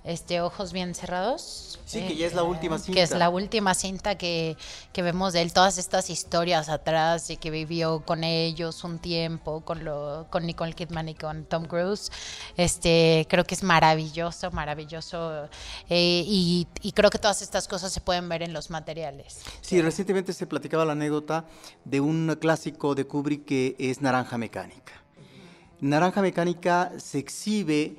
este Ojos Bien Cerrados. Sí, que ya es la última cinta. Que es la última cinta que, que, vemos de él, todas estas historias atrás y que vivió con ellos un tiempo, con, lo, con Nicole Kidman y con Tom Cruise. Este, creo que es maravilloso, maravilloso. Eh, y, y, creo que todas estas cosas se pueden ver en los materiales. Sí, recientemente se platicaba la anécdota de un clásico de Kubrick que es Naranja Mecánica. Naranja Mecánica se exhibe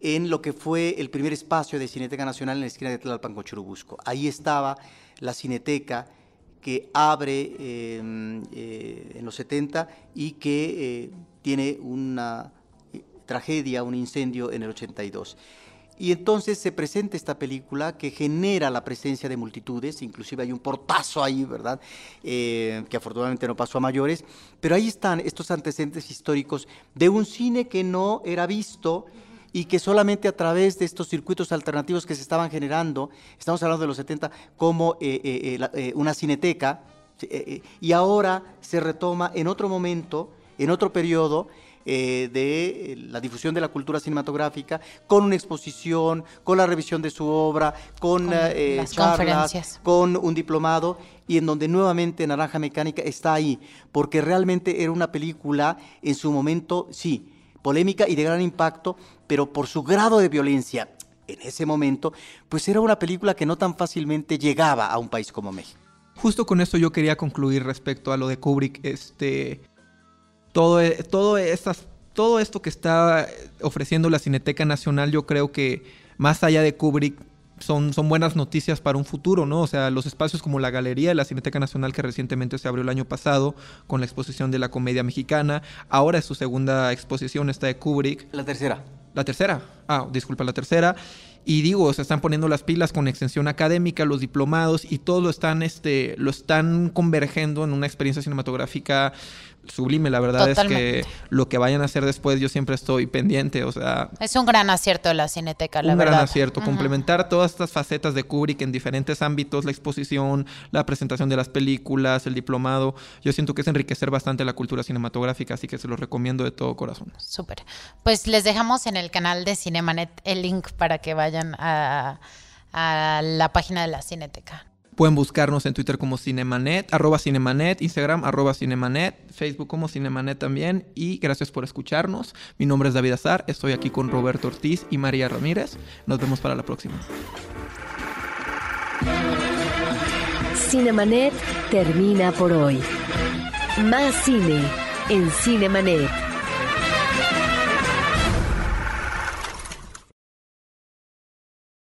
en lo que fue el primer espacio de Cineteca Nacional en la esquina de Tlalpan con Churubusco. Ahí estaba la Cineteca que abre em, eh, en los 70 y que eh, tiene una eh, tragedia, un incendio en el 82. Y entonces se presenta esta película que genera la presencia de multitudes, inclusive hay un portazo ahí, ¿verdad? que afortunadamente no pasó a mayores, pero ahí están estos antecedentes históricos de un cine que no era visto y que solamente a través de estos circuitos alternativos que se estaban generando, estamos hablando de los 70, como eh, eh, eh, una cineteca, y ahora se retoma en otro momento, en otro periodo, de la difusión de la cultura cinematográfica, con una exposición, con la revisión de su obra, con, con charlas, con un diplomado, y en donde nuevamente Naranja Mecánica está ahí, porque realmente era una película en su momento, sí, polémica y de gran impacto, pero por su grado de violencia en ese momento, pues era una película que no tan fácilmente llegaba a un país como México. Justo con esto yo quería concluir respecto a lo de Kubrick, este todo todo estas todo esto que está ofreciendo la Cineteca Nacional, yo creo que más allá de Kubrick son, son buenas noticias para un futuro, ¿no? O sea, los espacios como la Galería de la Cineteca Nacional que recientemente se abrió el año pasado con la exposición de la comedia mexicana, ahora es su segunda exposición, esta de Kubrick. La tercera. La tercera. Ah, disculpa, la tercera. Y digo, se están poniendo las pilas con extensión académica, los diplomados, y todo lo están, este, lo están convergiendo en una experiencia cinematográfica sublime. La verdad es que lo que vayan a hacer después, yo siempre estoy pendiente. O sea. Es un gran acierto de la cineteca, la un verdad. Un gran acierto. Complementar todas estas facetas de Kubrick en diferentes ámbitos, la exposición, la presentación de las películas, el diplomado. Yo siento que es enriquecer bastante la cultura cinematográfica, así que se lo recomiendo de todo corazón. Súper. Pues les dejamos en el canal de Cinemanet el link para que vayan a, a la página de la cineteca. Pueden buscarnos en Twitter como Cinemanet, arroba Cinemanet, Instagram, arroba Cinemanet, Facebook como Cinemanet también. Y gracias por escucharnos. Mi nombre es David Azar, estoy aquí con Roberto Ortiz y María Ramírez. Nos vemos para la próxima. Cinemanet termina por hoy. Más cine en Cinemanet.